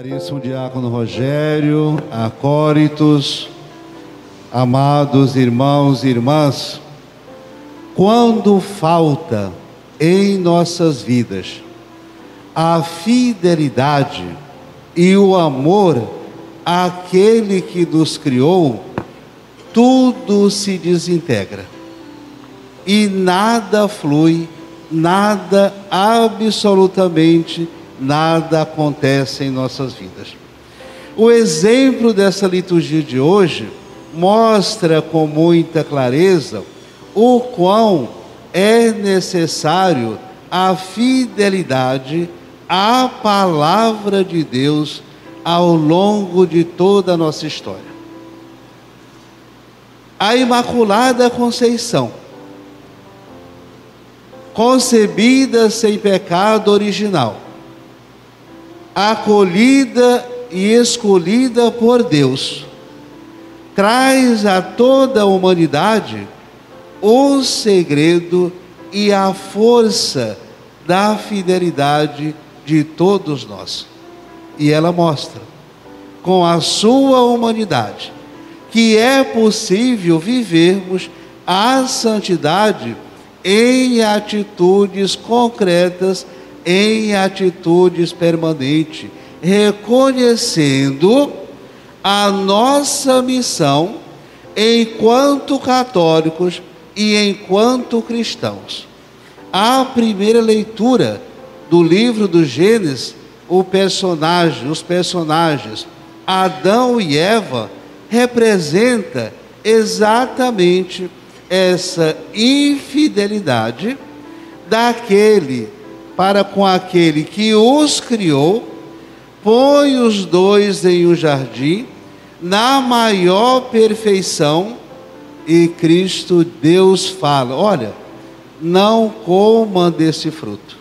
Caríssimo Diácono Rogério, acóritos, amados irmãos e irmãs, quando falta em nossas vidas a fidelidade e o amor àquele que nos criou, tudo se desintegra. E nada flui, nada absolutamente nada acontece em nossas vidas. O exemplo dessa liturgia de hoje mostra com muita clareza o quão é necessário a fidelidade à palavra de Deus ao longo de toda a nossa história. A Imaculada Conceição, concebida sem pecado original, acolhida e escolhida por Deus, traz a toda a humanidade o segredo e a força da fidelidade de todos nós. E ela mostra, com a sua humanidade, que é possível vivermos a santidade em atitudes concretas em atitudes permanentes, reconhecendo a nossa missão enquanto católicos e enquanto cristãos. A primeira leitura do livro do Gênesis, o personagem, os personagens Adão e Eva representa exatamente essa infidelidade daquele para com aquele que os criou, põe os dois em um jardim, na maior perfeição, e Cristo, Deus fala: olha, não comam desse fruto.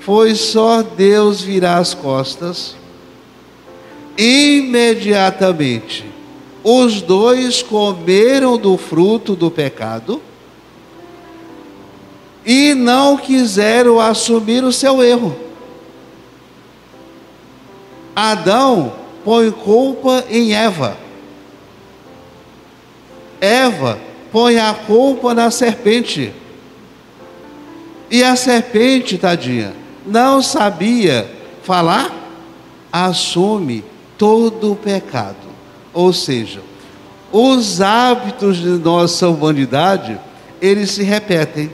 Foi só Deus virar as costas, imediatamente os dois comeram do fruto do pecado e não quiseram assumir o seu erro. Adão põe culpa em Eva. Eva põe a culpa na serpente. E a serpente, tadinha, não sabia falar, assume todo o pecado. Ou seja, os hábitos de nossa humanidade, eles se repetem.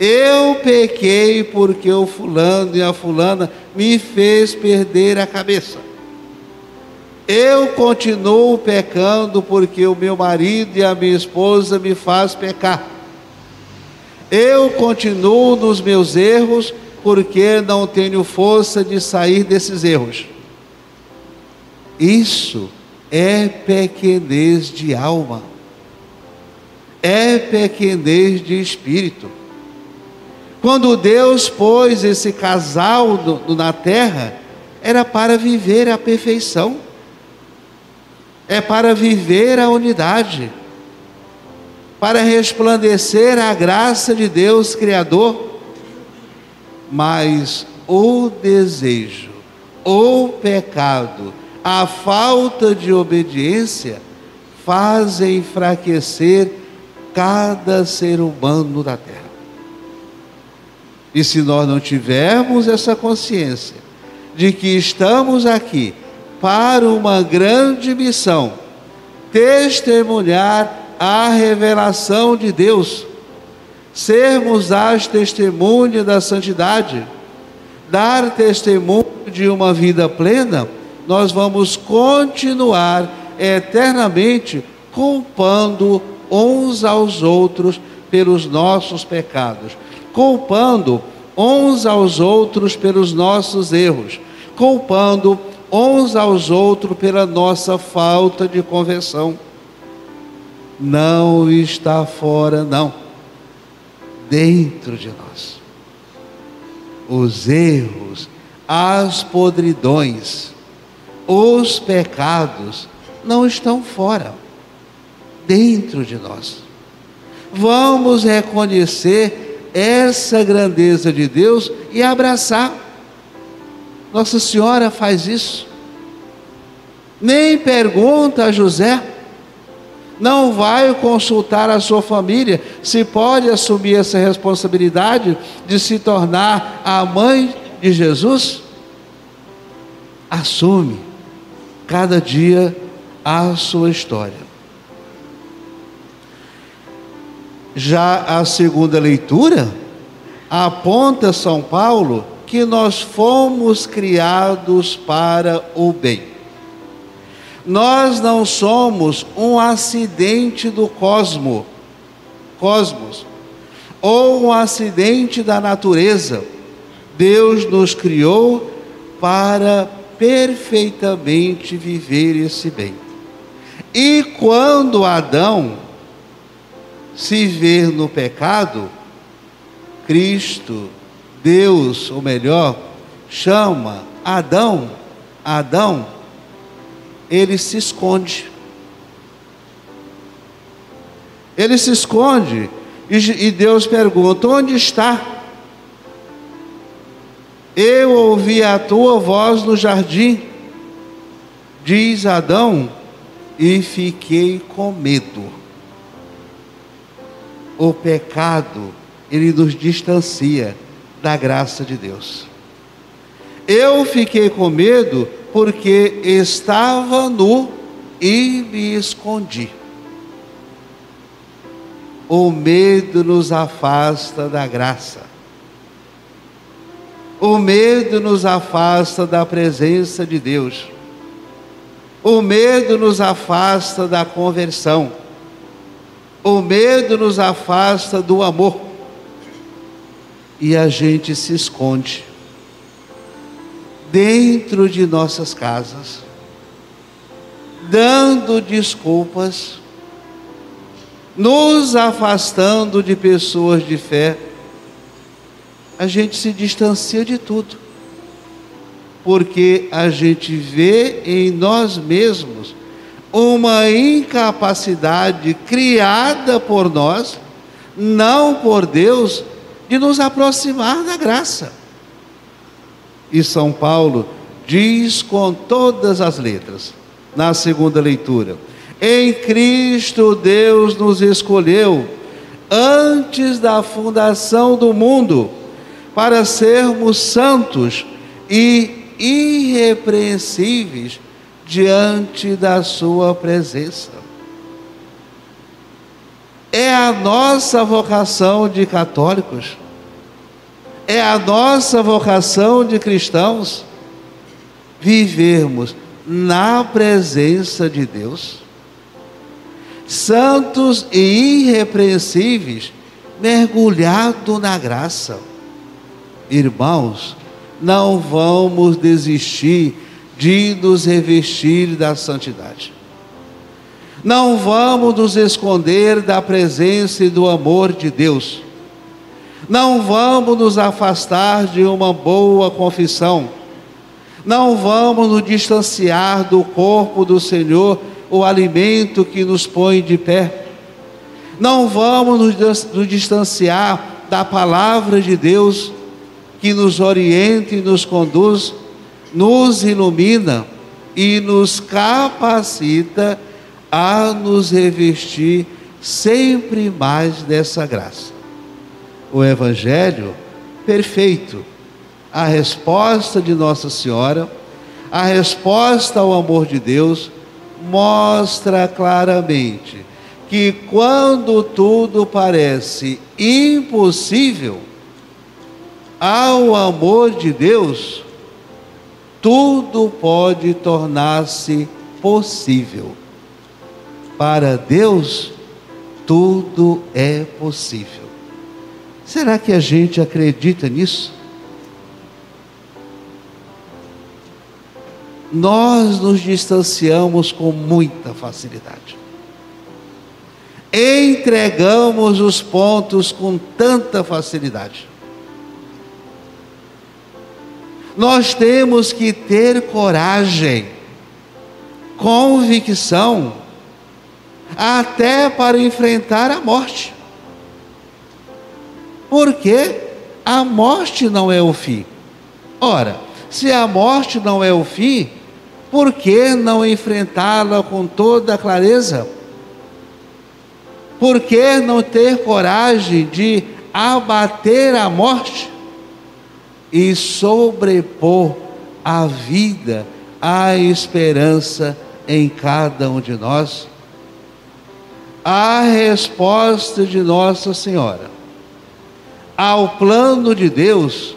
Eu pequei porque o fulano e a fulana me fez perder a cabeça. Eu continuo pecando porque o meu marido e a minha esposa me faz pecar. Eu continuo nos meus erros porque não tenho força de sair desses erros. Isso é pequenez de alma. É pequenez de espírito. Quando Deus pôs esse casal na terra, era para viver a perfeição, é para viver a unidade, para resplandecer a graça de Deus Criador. Mas o desejo, o pecado, a falta de obediência fazem enfraquecer cada ser humano da terra. E se nós não tivermos essa consciência de que estamos aqui para uma grande missão, testemunhar a revelação de Deus, sermos as testemunhas da santidade, dar testemunho de uma vida plena, nós vamos continuar eternamente culpando uns aos outros pelos nossos pecados culpando uns aos outros pelos nossos erros, culpando uns aos outros pela nossa falta de conversão. Não está fora, não, dentro de nós. Os erros, as podridões, os pecados não estão fora, dentro de nós. Vamos reconhecer essa grandeza de Deus e abraçar. Nossa Senhora faz isso. Nem pergunta a José. Não vai consultar a sua família se pode assumir essa responsabilidade de se tornar a mãe de Jesus. Assume cada dia a sua história. Já a segunda leitura aponta São Paulo que nós fomos criados para o bem. Nós não somos um acidente do cosmo, cosmos, ou um acidente da natureza. Deus nos criou para perfeitamente viver esse bem. E quando Adão se vê no pecado, Cristo, Deus, ou melhor, chama Adão, Adão, ele se esconde. Ele se esconde e Deus pergunta: onde está? Eu ouvi a tua voz no jardim, diz Adão, e fiquei com medo. O pecado, ele nos distancia da graça de Deus. Eu fiquei com medo porque estava nu e me escondi. O medo nos afasta da graça. O medo nos afasta da presença de Deus. O medo nos afasta da conversão. O medo nos afasta do amor. E a gente se esconde dentro de nossas casas, dando desculpas, nos afastando de pessoas de fé a gente se distancia de tudo. Porque a gente vê em nós mesmos uma incapacidade criada por nós, não por Deus, de nos aproximar da graça. E São Paulo diz com todas as letras, na segunda leitura: Em Cristo Deus nos escolheu antes da fundação do mundo para sermos santos e irrepreensíveis diante da Sua presença. É a nossa vocação de católicos, é a nossa vocação de cristãos vivermos na presença de Deus, santos e irrepreensíveis, mergulhado na graça. Irmãos, não vamos desistir de nos revestir da santidade. Não vamos nos esconder da presença e do amor de Deus. Não vamos nos afastar de uma boa confissão. Não vamos nos distanciar do corpo do Senhor, o alimento que nos põe de pé. Não vamos nos distanciar da palavra de Deus, que nos orienta e nos conduz, nos ilumina e nos capacita a nos revestir sempre mais dessa graça. O Evangelho perfeito, a resposta de Nossa Senhora, a resposta ao amor de Deus, mostra claramente que quando tudo parece impossível, ao amor de Deus, tudo pode tornar-se possível. Para Deus, tudo é possível. Será que a gente acredita nisso? Nós nos distanciamos com muita facilidade. Entregamos os pontos com tanta facilidade. Nós temos que ter coragem, convicção, até para enfrentar a morte. Porque a morte não é o fim. Ora, Se a morte não é o fim, por que não enfrentá-la com toda a clareza? Por que não ter coragem de abater a morte e sobrepor a vida, a esperança em cada um de nós? A resposta de Nossa Senhora ao plano de Deus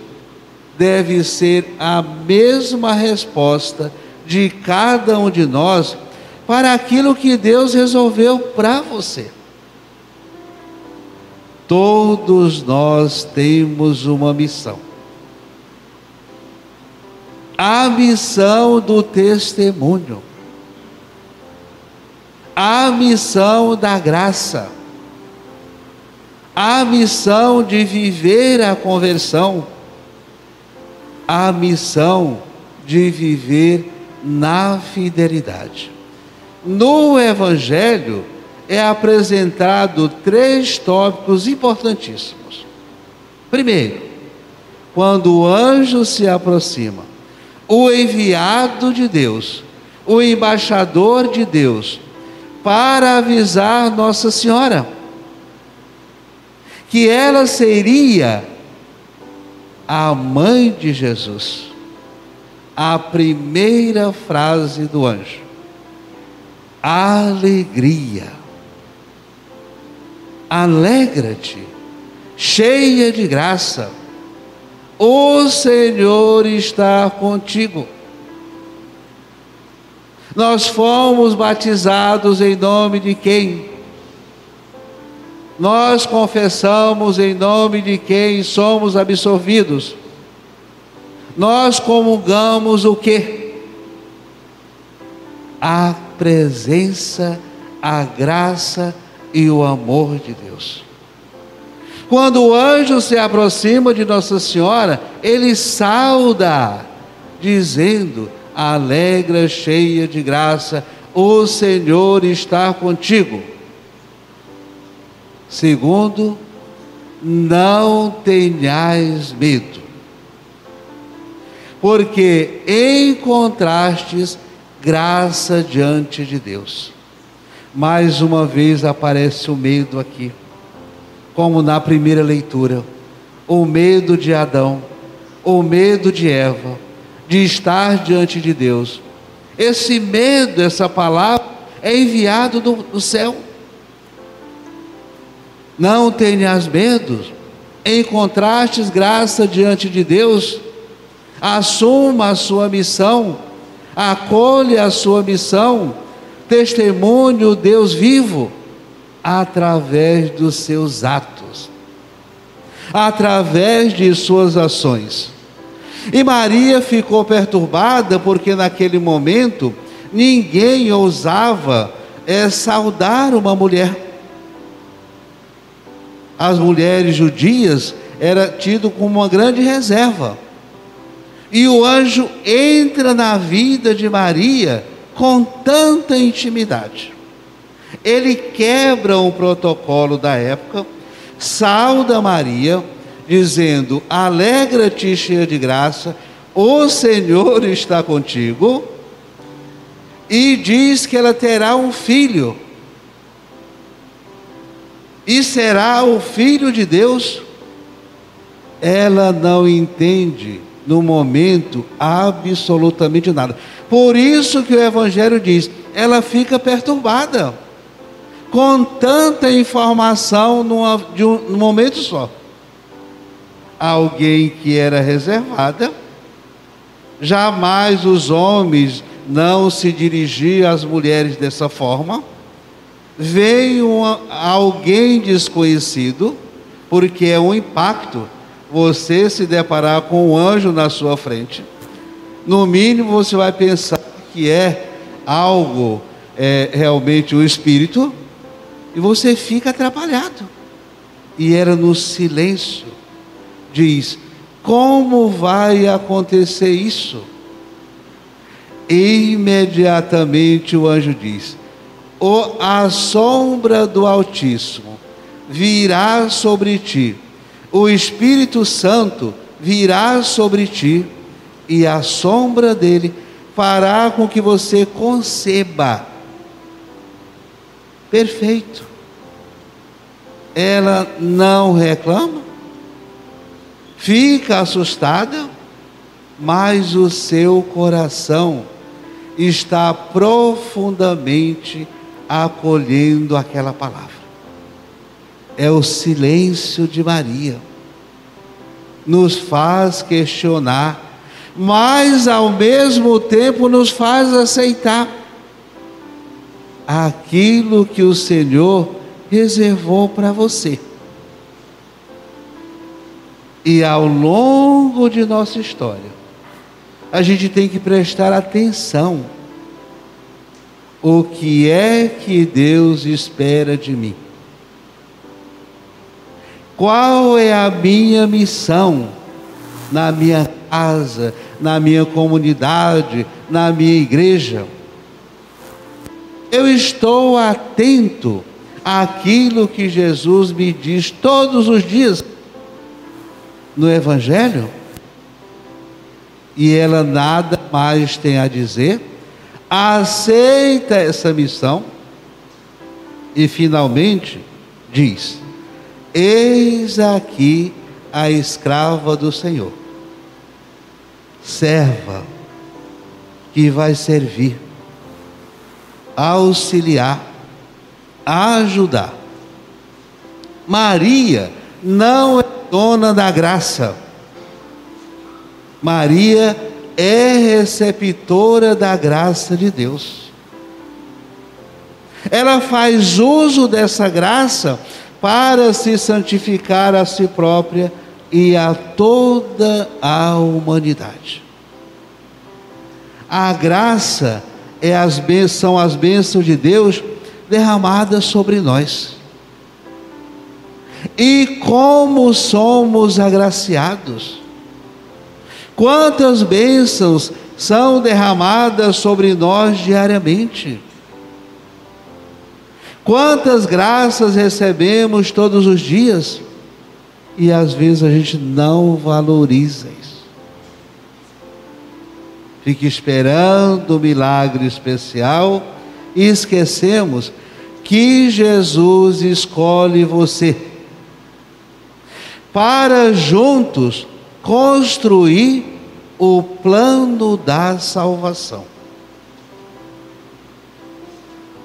deve ser a mesma resposta de cada um de nós para aquilo que Deus resolveu para você. Todos nós temos uma missão. A missão do testemunho. A missão da graça. A missão de viver a conversão. A missão de viver na fidelidade. No Evangelho é apresentado três tópicos importantíssimos. Primeiro, quando o anjo se aproxima, o enviado de Deus, o embaixador de Deus, para avisar Nossa Senhora que ela seria a mãe de Jesus. A primeira frase do anjo: alegria. Alegra-te, cheia de graça, o Senhor está contigo. Nós fomos batizados em nome de quem? Nós confessamos em nome de quem somos absolvidos nós comungamos o que? A presença, a graça e o amor de Deus. Quando o anjo se aproxima de Nossa Senhora, ele sauda, dizendo: Alegra, cheia de graça, o Senhor está contigo. Segundo, não tenhais medo porque encontrastes graça diante de Deus. Mais uma vez aparece o medo aqui, como na primeira leitura, o medo de Adão, o medo de Eva, de estar diante de Deus. Esse medo, essa palavra, é enviado do, do céu. Não tenhas medo, encontrastes graça diante de Deus. Assuma a sua missão, acolha a sua missão, testemunhe o Deus vivo através dos seus atos, através de suas ações. E Maria ficou perturbada porque naquele momento ninguém ousava é, saudar uma mulher. As mulheres judias era tido como uma grande reserva. E o anjo entra na vida de Maria com tanta intimidade. Ele quebra o protocolo da época, sauda Maria, dizendo: Alegra-te, cheia de graça, o Senhor está contigo. E diz que ela terá um filho, e será o filho de Deus. Ela não entende no momento absolutamente nada. Por isso que o Evangelho diz, ela fica perturbada com tanta informação numa, de um, num momento só. Alguém que era reservada, jamais os homens não se dirigiam às mulheres dessa forma. Veio alguém desconhecido, porque é um impacto você se deparar com um anjo na sua frente, no mínimo você vai pensar que é algo é, realmente o espírito, e você fica atrapalhado. E era no silêncio, diz: como vai acontecer isso? E imediatamente o anjo diz: o, a sombra do Altíssimo virá sobre ti o Espírito Santo virá sobre ti e a sombra dele fará com que você conceba. Perfeito. Ela não reclama, fica assustada, mas o seu coração está profundamente acolhendo aquela palavra. É o silêncio de Maria. Nos faz questionar mas ao mesmo tempo nos faz aceitar aquilo que o Senhor reservou para você. E ao longo de nossa história, a gente tem que prestar atenção. O que é que Deus espera de mim? Qual é a minha missão na minha casa, na minha comunidade, na minha igreja. Eu estou atento àquilo que Jesus me diz todos os dias. No Evangelho. E ela nada mais tem a dizer, aceita essa missão? E finalmente diz: Eis aqui a escrava do Senhor serva que vai servir, auxiliar, ajudar. Maria não é dona da graça. Maria é receptora da graça de Deus. Ela faz uso dessa graça para se santificar a si própria e a toda a humanidade. A graça é as são as bênçãos de Deus derramadas sobre nós. E como somos agraciados. Quantas bênçãos são derramadas sobre nós diariamente. Quantas graças recebemos todos os dias e às vezes a gente não valoriza isso. Fica esperando o milagre especial e esquecemos que Jesus escolhe você para juntos construir o plano da salvação.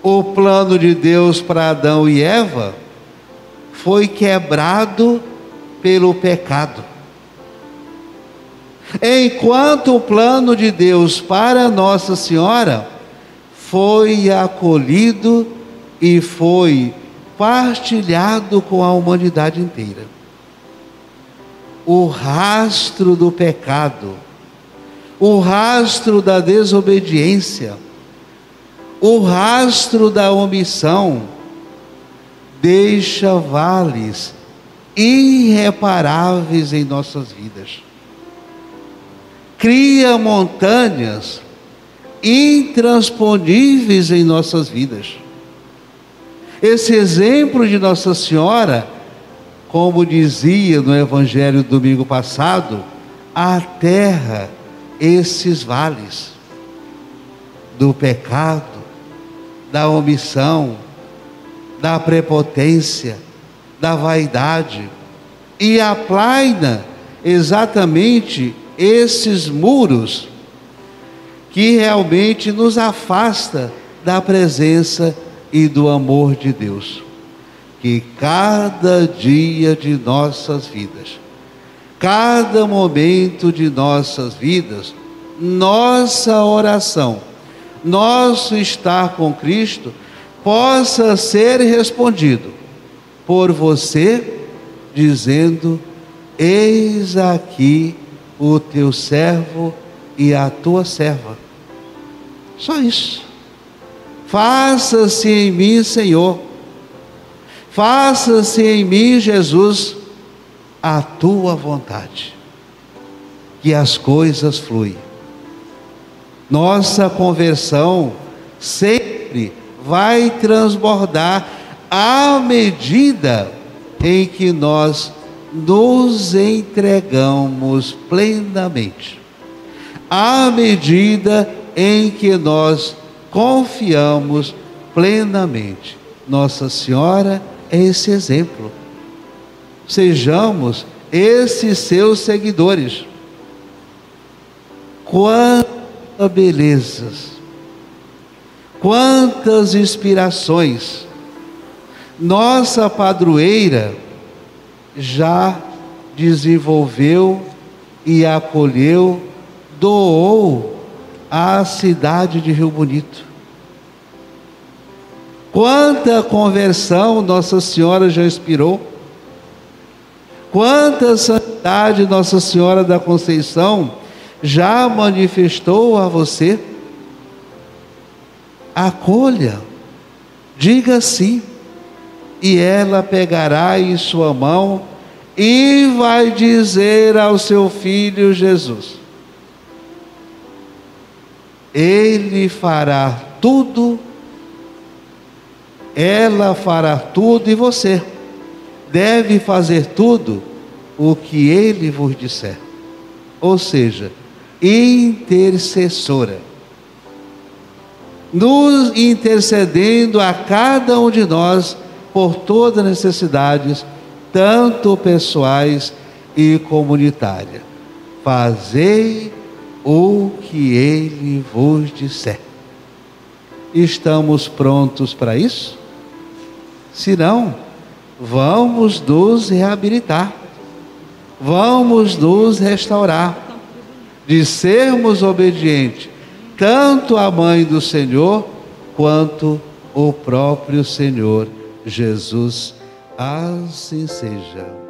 O plano de Deus para Adão e Eva foi quebrado pelo pecado. Enquanto o plano de Deus para Nossa Senhora foi acolhido e foi partilhado com a humanidade inteira. O rastro do pecado, o rastro da desobediência, o rastro da omissão, deixa vales irreparáveis em nossas vidas. Cria montanhas intransponíveis em nossas vidas. Esse exemplo de Nossa Senhora, como dizia no Evangelho do domingo passado, aterra esses vales do pecado, da omissão, da prepotência, da vaidade e aplaina exatamente esses muros que realmente nos afasta da presença e do amor de Deus. Que cada dia de nossas vidas, cada momento de nossas vidas, nossa oração, nosso estar com Cristo, possa ser respondido por você, dizendo: Eis aqui o teu servo e a tua serva. Só isso. Faça-se em mim, Senhor. Faça-se em mim, Jesus, a tua vontade. Que as coisas fluem. Nossa conversão sempre vai transbordar à medida em que nós nos entregamos plenamente, à medida em que nós confiamos plenamente. Nossa Senhora é esse exemplo. Sejamos esses seus seguidores. Quantas belezas, quantas inspirações. Nossa padroeira já desenvolveu e acolheu, doou à cidade de Rio Bonito. Quanta conversão Nossa Senhora já inspirou. Quanta santidade Nossa Senhora da Conceição já manifestou a você. Acolha, diga sim, e ela pegará em sua mão e vai dizer ao seu filho Jesus: Ele fará tudo, ela fará tudo e você deve fazer tudo o que ele vos disser. Ou seja, intercessora. Nos intercedendo a cada um de nós por todas as necessidades tanto pessoais e comunitárias. Fazei o que ele vos disser. Estamos prontos para isso? Se não, vamos nos reabilitar, vamos nos restaurar, de sermos obedientes, tanto à mãe do Senhor, quanto o próprio Senhor Jesus Assim seja.